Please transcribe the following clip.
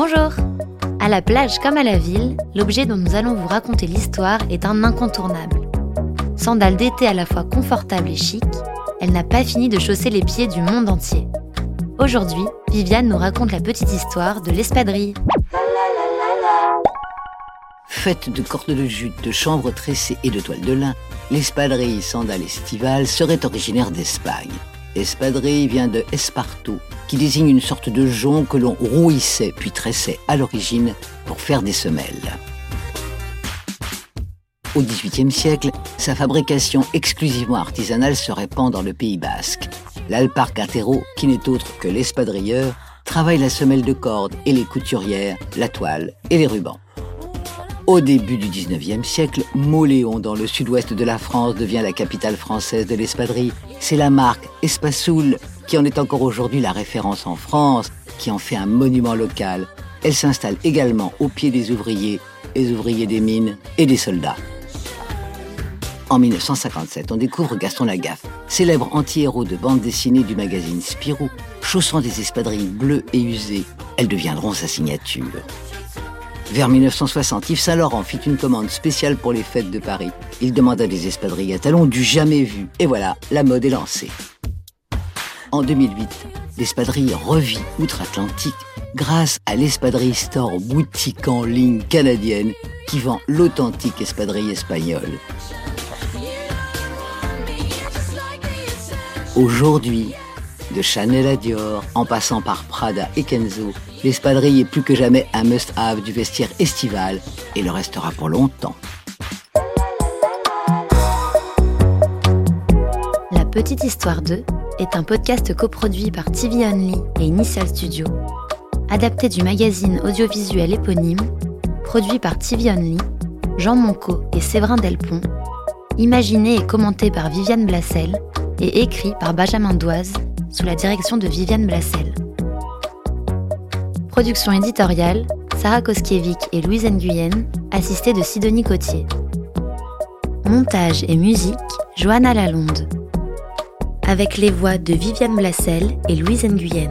Bonjour À la plage comme à la ville, l'objet dont nous allons vous raconter l'histoire est un incontournable. Sandale d'été à la fois confortable et chic, elle n'a pas fini de chausser les pieds du monde entier. Aujourd'hui, Viviane nous raconte la petite histoire de l'espadrille. Faite de cordes de jute, de chambres tressées et de toiles de lin, l'espadrille sandale estivale serait originaire d'Espagne. Espadrille vient de esparto, qui désigne une sorte de jonc que l'on rouissait puis tressait à l'origine pour faire des semelles. Au XVIIIe siècle, sa fabrication exclusivement artisanale se répand dans le Pays basque. L'alpargatero, qui n'est autre que l'espadrilleur, travaille la semelle de corde et les couturières, la toile et les rubans. Au début du 19e siècle, Moléon, dans le sud-ouest de la France, devient la capitale française de l'espadrille. C'est la marque Espasoul qui en est encore aujourd'hui la référence en France, qui en fait un monument local. Elle s'installe également au pied des ouvriers, des ouvriers des mines et des soldats. En 1957, on découvre Gaston Lagaffe, célèbre anti-héros de bande dessinée du magazine Spirou. Chaussant des espadrilles bleues et usées, elles deviendront sa signature. Vers 1960, Yves Saint-Laurent fit une commande spéciale pour les fêtes de Paris. Il demanda des espadrilles à talons du jamais vu. Et voilà, la mode est lancée. En 2008, l'espadrille revit outre-Atlantique grâce à l'espadrille store boutique en ligne canadienne qui vend l'authentique espadrille espagnole. Aujourd'hui, de Chanel à Dior, en passant par Prada et Kenzo, l'espadrille est plus que jamais un must-have du vestiaire estival et le restera pour longtemps. La Petite Histoire 2 est un podcast coproduit par TV Only et Initial Studio, adapté du magazine audiovisuel éponyme, produit par TV Only, Jean Monco et Séverin Delpont, imaginé et commenté par Viviane Blassel et écrit par Benjamin Doise sous la direction de Viviane Blassel. Production éditoriale, Sarah Koskiewicz et Louise Nguyen, assistée de Sidonie Cotier. Montage et musique, Johanna Lalonde. Avec les voix de Viviane Blassel et Louise Nguyen.